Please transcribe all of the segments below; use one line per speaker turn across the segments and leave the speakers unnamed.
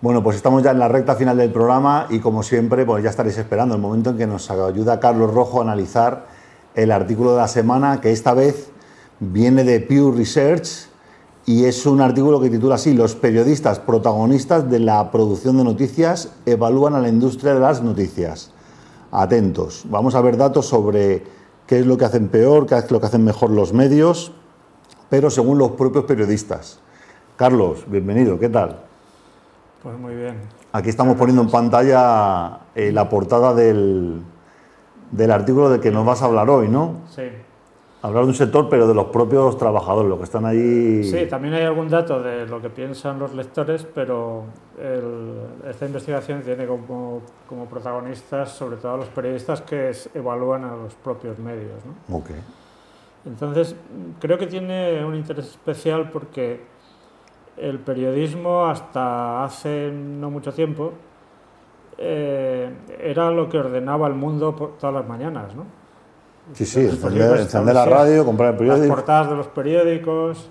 Bueno, pues estamos ya en la recta final del programa y como siempre, pues ya estaréis esperando el momento en que nos ayuda Carlos Rojo a analizar el artículo de la semana, que esta vez viene de Pew Research y es un artículo que titula así, Los periodistas protagonistas de la producción de noticias evalúan a la industria de las noticias. Atentos, vamos a ver datos sobre qué es lo que hacen peor, qué es lo que hacen mejor los medios, pero según los propios periodistas. Carlos, bienvenido, ¿qué tal?
Pues muy bien.
Aquí estamos poniendo en pantalla eh, la portada del, del artículo de que nos vas a hablar hoy, ¿no?
Sí.
Hablar de un sector, pero de los propios trabajadores, los que están ahí.
Sí, también hay algún dato de lo que piensan los lectores, pero esta investigación tiene como, como, protagonistas sobre todo a los periodistas que evalúan a los propios medios. ¿no?
Okay.
Entonces, creo que tiene un interés especial porque el periodismo hasta hace no mucho tiempo eh, era lo que ordenaba el mundo todas las mañanas, ¿no?
Sí, sí, encender, la radio, comprar el periódico.
Las portadas de los periódicos,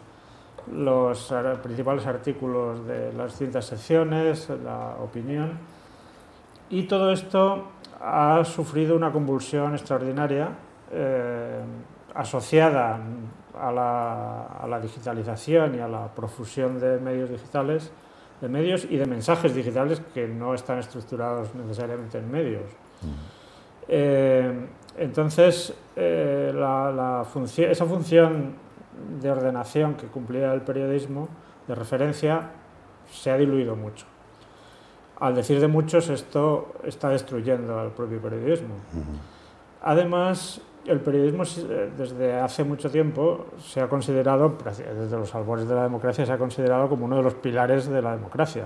los principales artículos de las distintas secciones, la opinión. Y todo esto ha sufrido una convulsión extraordinaria eh, asociada a la, a la, digitalización y a la profusión de medios digitales, de medios y de mensajes digitales que no están estructurados necesariamente en medios. Eh, entonces, eh, la, función, esa función de ordenación que cumplía el periodismo de referencia se ha diluido mucho. Al decir de muchos, esto está destruyendo al propio periodismo. Además, el periodismo eh, desde hace mucho tiempo se ha considerado, desde los albores de la democracia, se ha considerado como uno de los pilares de la democracia.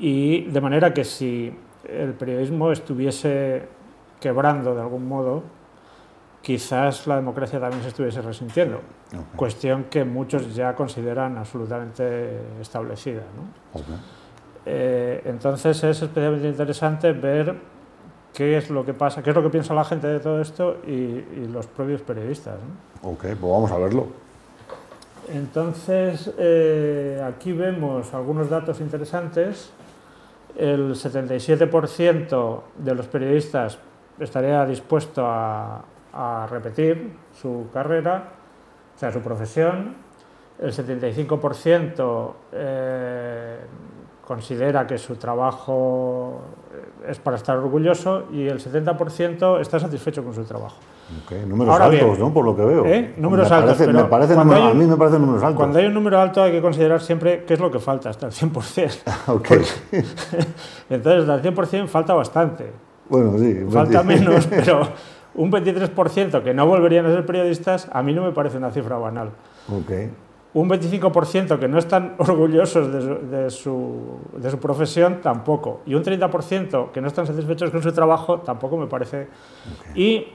Y de manera que si el periodismo estuviese quebrando de algún modo, quizás la democracia también se estuviese resintiendo. Cuestión que muchos ya consideran absolutamente establecida. Eh, entonces es especialmente interesante ver qué es lo que pasa, qué es lo que piensa la gente de todo esto y, los propios periodistas.
Ok, pues vamos a verlo.
Entonces, eh, aquí vemos algunos datos interesantes. El 77% de los periodistas estaría dispuesto a, repetir su carrera, o sea, su profesión. El 75% eh, considera que su trabajo es para estar orgulloso y el 70% está satisfecho con su trabajo.
números altos, ¿no? Por lo que veo.
¿Eh? Números altos.
me parece a mí me parecen números altos.
Cuando hay un número alto hay que considerar siempre qué es lo que falta, hasta el 100%.
okay.
entonces, hasta el 100% falta bastante.
Bueno, sí.
Falta menos, pero un 23% que no volverían a ser periodistas, a mí no me parece una cifra banal.
Okay
un 25% que no están orgullosos de su, profesión, tampoco. Y un 30% que no están satisfechos con su trabajo, tampoco me parece. Y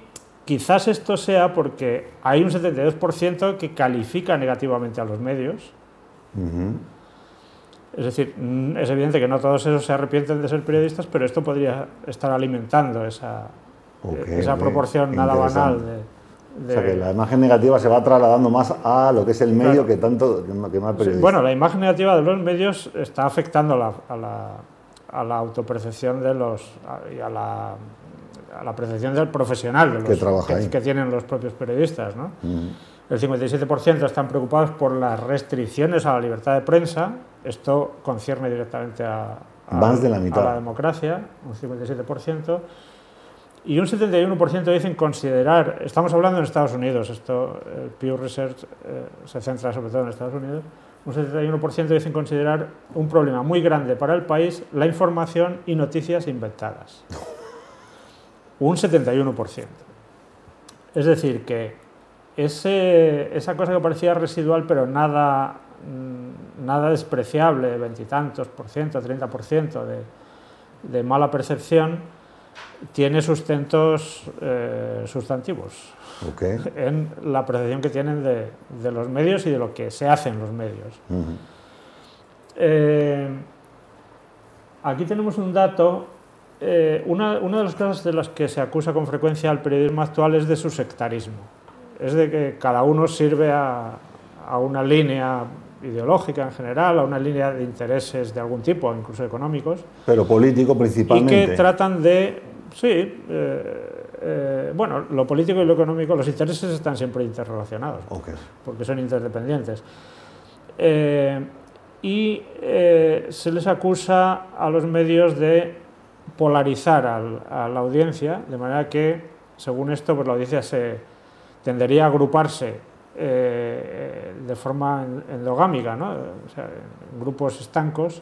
quizás esto sea porque hay un 72% que califica negativamente a los medios. Es decir, mm, es evidente que no todos esos se arrepienten de ser periodistas, pero esto podría estar alimentando esa, esa proporción nada banal de
o sea, que la imagen negativa se va trasladando más a lo que es el medio que tanto que más periodista.
Bueno, la imagen negativa de los medios está afectando a la, a la, autopercepción de los y a la, a la percepción del profesional de los,
que, trabaja
que, tienen los propios periodistas. ¿no? El 57% están preocupados por las restricciones a la libertad de prensa. Esto concierne directamente a,
a, de la, mitad.
a la democracia, un 57% y un 71% dicen considerar, estamos hablando en Estados Unidos, esto el Pew Research eh, se centra sobre todo en Estados Unidos, un 71% dicen considerar un problema muy grande para el país la información y noticias inventadas. Un 71%. Es decir, que ese, esa cosa que parecía residual pero nada, mm, nada despreciable, veintitantos por ciento, 30% de, de mala percepción, tiene sustentos eh, sustantivos en la percepción que tienen de, de, los medios y de lo que se hace en los medios. Eh, aquí tenemos un dato. Eh, una, una, de las cosas de las que se acusa con frecuencia al periodismo actual es de su sectarismo. Es de que cada uno sirve a, a una línea ideológica en general, a una línea de intereses de algún tipo, incluso económicos.
Pero político principalmente.
Y que tratan de, sí, eh, eh, bueno, lo político y lo económico, los intereses están siempre interrelacionados, porque son interdependientes. Eh, y se les acusa a los medios de polarizar a la audiencia, de manera que, según esto, pues la audiencia se tendería a agruparse eh, de forma endogámica, ¿no? o sea, en grupos estancos.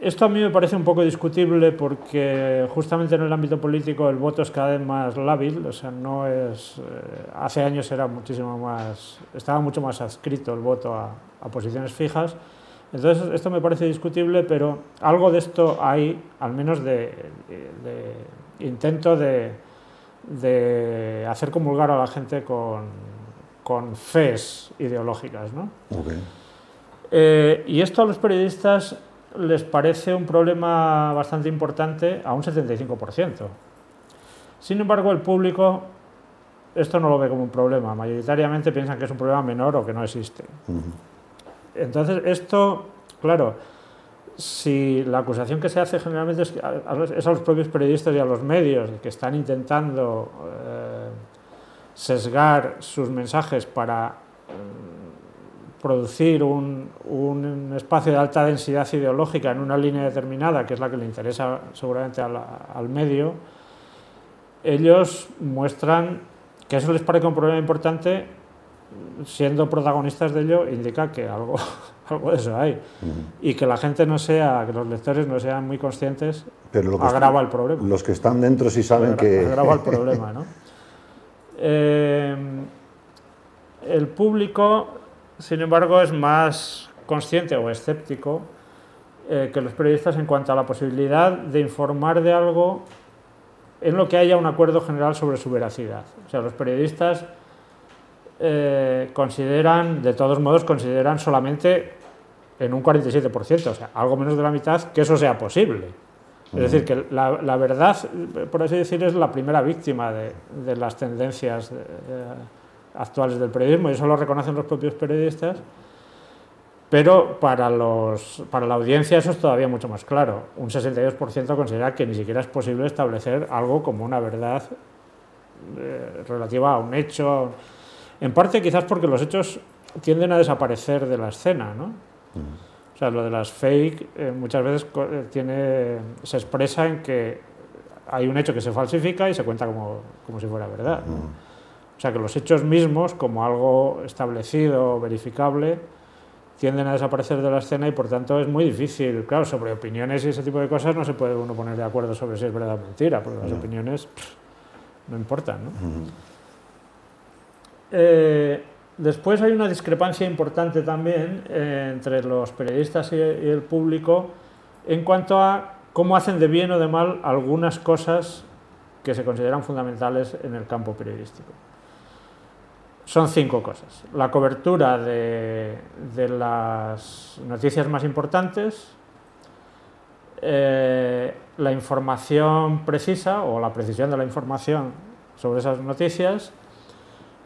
Esto a mí me parece un poco discutible porque justamente en el ámbito político el voto es cada vez más lábil, o sea, no es... Eh, hace años era muchísimo más... estaba mucho más adscrito el voto a, posiciones fijas. Entonces, esto me parece discutible, pero algo de esto hay, al menos de, de intento de, de hacer comulgar a la gente con, con fes ideológicas. ¿no? Eh, y esto a los periodistas les parece un problema bastante importante a un 75%. Sin embargo, el público esto no lo ve como un problema. Mayoritariamente piensan que es un problema menor o que no existe. Entonces, esto, claro, si la acusación que se hace generalmente es, a, los propios periodistas y a los medios que están intentando eh, sesgar sus mensajes para mm, producir un, espacio de alta densidad ideológica en una línea determinada, que es la que le interesa seguramente al, medio, ellos muestran que eso les parece un problema importante, siendo protagonistas de ello, indica que algo, algo de eso hay. Y que la gente no sea, que los lectores no sean muy conscientes, Pero agrava el problema.
Los que están dentro sí saben que...
Agrava el problema, ¿no? Eh, el público, sin embargo, es más consciente o escéptico eh, que los periodistas en cuanto a la posibilidad de informar de algo en lo que haya un acuerdo general sobre su veracidad. O sea, los periodistas eh, consideran, de todos modos, consideran solamente en un 47%, o sea, algo menos de la mitad, que eso sea posible. Es decir, que la, verdad, por así decir, es la primera víctima de, las tendencias eh, actuales del periodismo, y eso lo reconocen los propios periodistas, pero para, los, para la audiencia eso es todavía mucho más claro. Un 62% considera que ni siquiera es posible establecer algo como una verdad eh, relativa a un hecho, en parte quizás porque los hechos tienden a desaparecer de la escena, ¿no? O sea, lo de las fake eh, muchas veces eh, tiene, se expresa en que hay un hecho que se falsifica y se cuenta como, como si fuera verdad. O sea, que los hechos mismos, como algo establecido, verificable, tienden a desaparecer de la escena y por tanto es muy difícil. Claro, sobre opiniones y ese tipo de cosas no se puede uno poner de acuerdo sobre si es verdad o mentira, porque las opiniones no importan. ¿no? Después hay una discrepancia importante también eh, entre los periodistas y, el público en cuanto a cómo hacen de bien o de mal algunas cosas que se consideran fundamentales en el campo periodístico. Son cinco cosas. La cobertura de, las noticias más importantes, eh, la información precisa o la precisión de la información sobre esas noticias,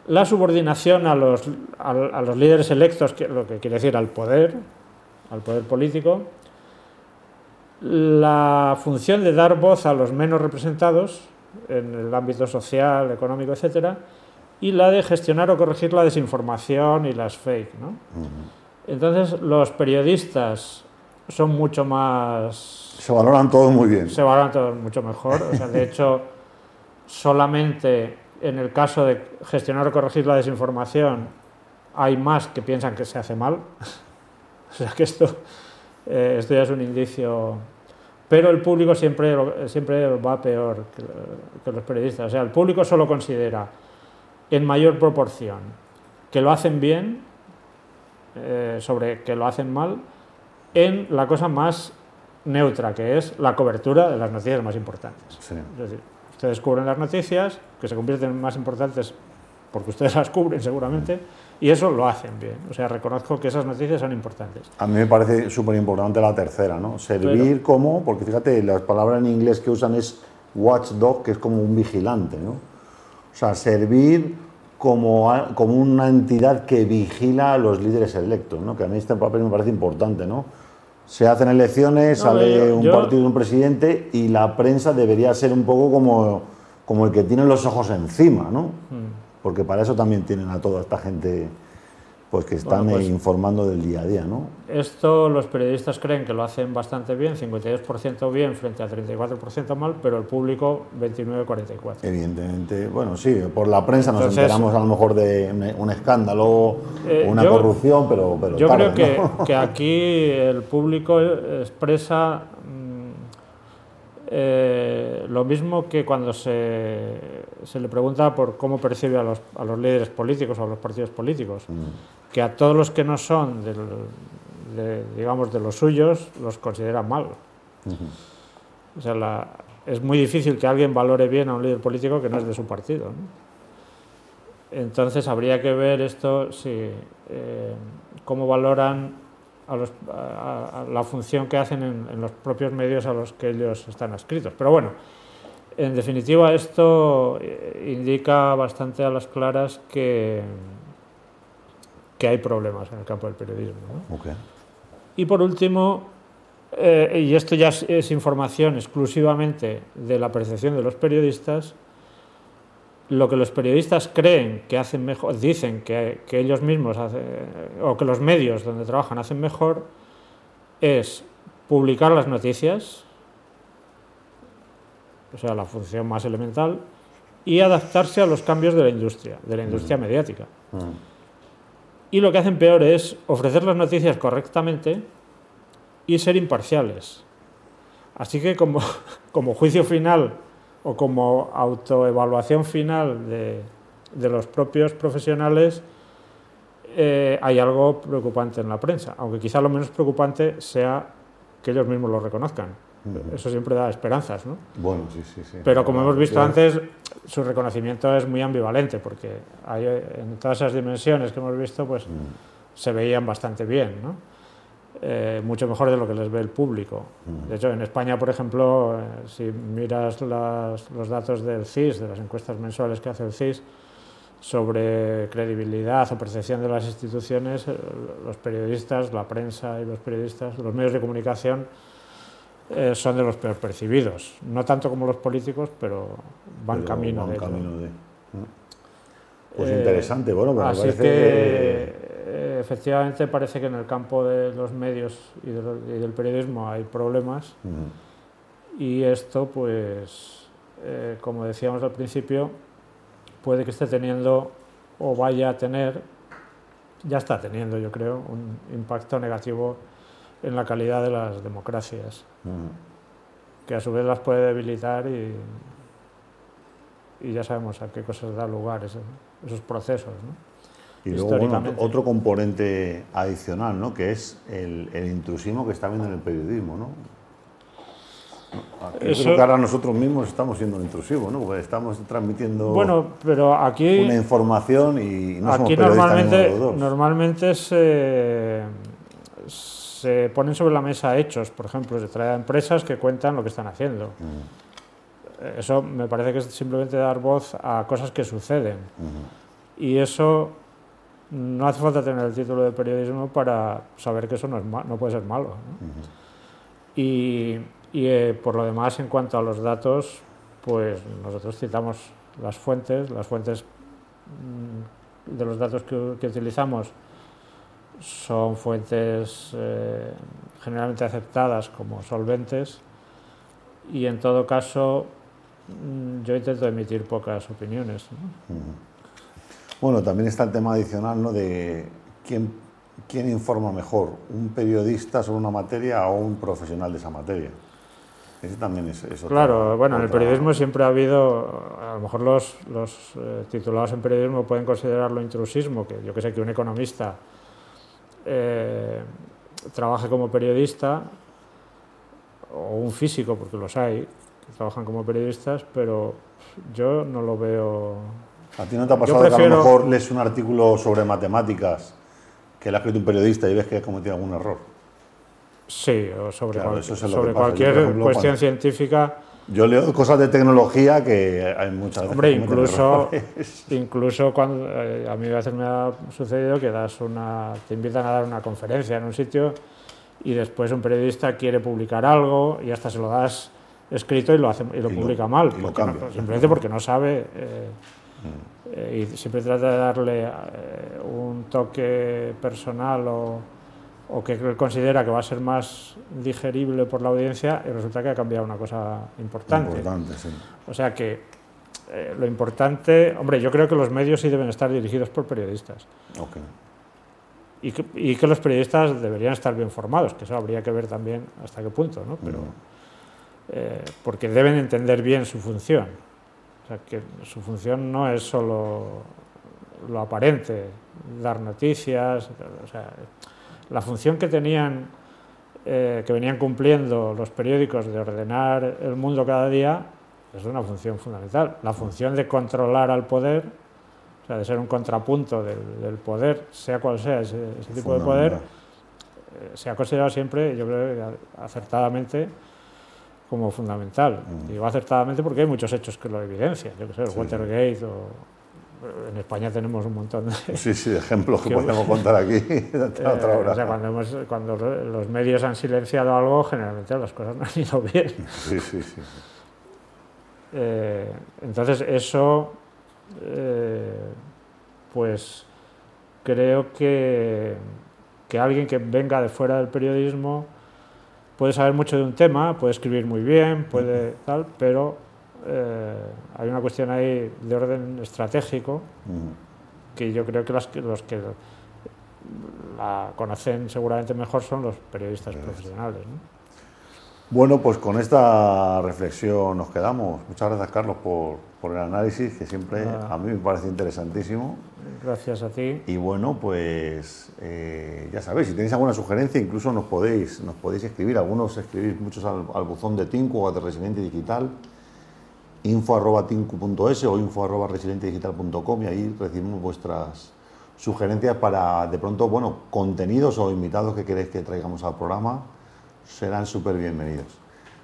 la subordinación a los, a, los líderes electos, lo que quiere decir al poder, al poder político, la función de dar voz a los menos representados en el ámbito social, económico, etc., y la de gestionar o corregir la desinformación y las fake. ¿no? Entonces, los periodistas son mucho más...
Se valoran todos muy bien.
Se valoran todos mucho mejor. O sea, de hecho, solamente en el caso de gestionar o corregir la desinformación, hay más que piensan que se hace mal. o sea que esto, eh, esto ya es un indicio. Pero el público siempre, siempre va peor que, los periodistas. O sea, el público solo considera en mayor proporción que lo hacen bien eh, sobre que lo hacen mal en la cosa más neutra, que es la cobertura de las noticias más importantes. Es decir, Ustedes cubren las noticias, que se convierten en más importantes porque ustedes las cubren seguramente, y eso lo hacen bien. O sea, reconozco que esas noticias son importantes.
A mí me parece súper importante la tercera, ¿no? Servir como, porque fíjate, la palabra en inglés que usan es watchdog, que es como un vigilante, ¿no? O sea, servir como, como una entidad que vigila a los líderes electos, ¿no? que a mí este papel me parece importante. ¿no? Se hacen elecciones, sale un partido, un presidente y la prensa debería ser un poco como, como el que tiene los ojos encima, ¿no? Hmm. porque para eso también tienen a toda esta gente pues que están pues informando del día a día, ¿no?
Esto los periodistas creen que lo hacen bastante bien, 52% bien frente a 34% mal, pero el público 29-44.
Evidentemente, bueno, sí, por la prensa nos enteramos a lo mejor de un escándalo o eh, una corrupción, pero, pero
Yo creo que, que, aquí el público expresa mm, eh, lo mismo que cuando se, se, le pregunta por cómo percibe a los, a los líderes políticos o a los partidos políticos. Mm que a todos los que no son de, digamos, de los suyos los consideran mal. O sea, es muy difícil que alguien valore bien a un líder político que no es de su partido. Entonces habría que ver esto, si, eh, cómo valoran a, la función que hacen en, los propios medios a los que ellos están adscritos. Pero bueno, en definitiva esto eh, indica bastante a las claras que que hay problemas en el campo del periodismo. Y por último, eh, y esto ya es, información exclusivamente de la percepción de los periodistas, lo que los periodistas creen que hacen mejor, dicen que, ellos mismos hacen, o que los medios donde trabajan hacen mejor, es publicar las noticias, o sea, la función más elemental, y adaptarse a los cambios de la industria, de la industria mediática. Y lo que hacen peor es ofrecer las noticias correctamente y ser imparciales. Así que como, como juicio final o como autoevaluación final de, de los propios profesionales, eh, hay algo preocupante en la prensa, aunque quizá lo menos preocupante sea que ellos mismos lo reconozcan. Eso siempre da esperanzas, ¿no?
Bueno, sí, sí, sí.
Pero como hemos visto antes, su reconocimiento es muy ambivalente, porque hay, en todas esas dimensiones que hemos visto, pues mm. se veían bastante bien, ¿no? Eh, mucho mejor de lo que les ve el público. Mm. De hecho, en España, por ejemplo, eh, si miras los datos del CIS, de las encuestas mensuales que hace el CIS, sobre credibilidad o percepción de las instituciones, eh, los periodistas, la prensa y los periodistas, los medios de comunicación, eh, son de los peor percibidos. No tanto como los políticos, pero van camino de.
Pues interesante, bueno,
pero así que, eh, efectivamente parece que en el campo de los medios y, del periodismo hay problemas y esto, pues, eh, como decíamos al principio, puede que esté teniendo o vaya a tener, ya está teniendo, yo creo, un impacto negativo en la calidad de las democracias, que a su vez las puede debilitar y, y ya sabemos a qué cosas da lugar esos procesos.
Y luego otro componente adicional, ¿no? que es el, el, intrusismo que está habiendo en el periodismo. ¿no? creo que ahora nosotros mismos estamos siendo intrusivos, ¿no? Porque estamos transmitiendo
bueno, pero aquí,
una información y no
aquí
somos
normalmente, normalmente se se ponen sobre la mesa hechos, por ejemplo, se trae a empresas que cuentan lo que están haciendo. Mm. Eso me parece que es simplemente dar voz a cosas que suceden. Y eso no hace falta tener el título de periodismo para saber que eso no, es no puede ser malo. Y, eh, por lo demás, en cuanto a los datos, pues nosotros citamos las fuentes, las fuentes mm, de los datos que, que utilizamos son fuentes eh, generalmente aceptadas como solventes y en todo caso mm, yo intento emitir pocas opiniones.
Bueno, también está el tema adicional ¿no? de quién, quién informa mejor, un periodista sobre una materia o un profesional de esa materia. Ese también es, eso.
Claro, bueno, en el periodismo siempre ha habido, a lo mejor los, los eh, titulados en periodismo pueden considerarlo intrusismo, que yo que sé que un economista eh, trabaje como periodista, o un físico, porque los hay, que trabajan como periodistas, pero yo no lo veo...
¿A ti no te ha pasado que a lo mejor lees un artículo sobre matemáticas que le ha escrito un periodista y ves que ha cometido algún error?
Sí, o sobre, sobre cualquier cuestión científica.
Yo leo cosas de tecnología que hay muchas veces.
Hombre, incluso, incluso cuando eh, a mí a veces me ha sucedido que das una, te invitan a dar una conferencia en un sitio y después un periodista quiere publicar algo y hasta se lo das escrito y lo, hace, y lo publica mal, simplemente porque no sabe. Eh, mm. eh, y siempre trata de darle un toque personal o o que considera que va a ser más digerible por la audiencia y resulta que ha cambiado una cosa importante.
importante sí.
O sea que eh, lo importante, hombre, yo creo que los medios sí deben estar dirigidos por periodistas.
Okay.
Y, que, y, que, los periodistas deberían estar bien formados, que eso habría que ver también hasta qué punto, ¿no? Pero, eh, porque deben entender bien su función. O sea, que su función no es solo lo aparente, dar noticias, o sea, la función que tenían, eh, que venían cumpliendo los periódicos de ordenar el mundo cada día, es una función fundamental. La función de controlar al poder, o sea, de ser un contrapunto del, poder, sea cual sea ese, tipo de poder, eh, se ha considerado siempre, yo creo acertadamente, como fundamental. Mm. Digo acertadamente porque hay muchos hechos que lo evidencian, yo que sé, el Watergate o en España tenemos un montón de...
Sí, sí, ejemplos que, podemos contar aquí otra hora.
Eh, o sea, cuando, cuando, los medios han silenciado algo, generalmente las cosas no han ido bien.
Sí, sí, sí.
Eh, entonces, eso, eh, pues creo que, que alguien que venga de fuera del periodismo puede saber mucho de un tema, puede escribir muy bien, puede tal, pero eh, hay una cuestión ahí de orden estratégico que yo creo que, los que la conocen seguramente mejor son los periodistas profesionales.
Bueno, pues con esta reflexión nos quedamos. Muchas gracias, Carlos, por, por el análisis, que siempre a mí me parece interesantísimo.
Gracias a ti.
Y bueno, pues eh, ya sabéis, si tenéis alguna sugerencia, incluso nos podéis, nos podéis escribir. Algunos escribís muchos al, buzón de Tinku o de Residente Digital info.tinku.es o info.resilientedigital.com y ahí recibimos vuestras sugerencias para de pronto, bueno, contenidos o invitados que queréis que traigamos al programa serán súper bienvenidos.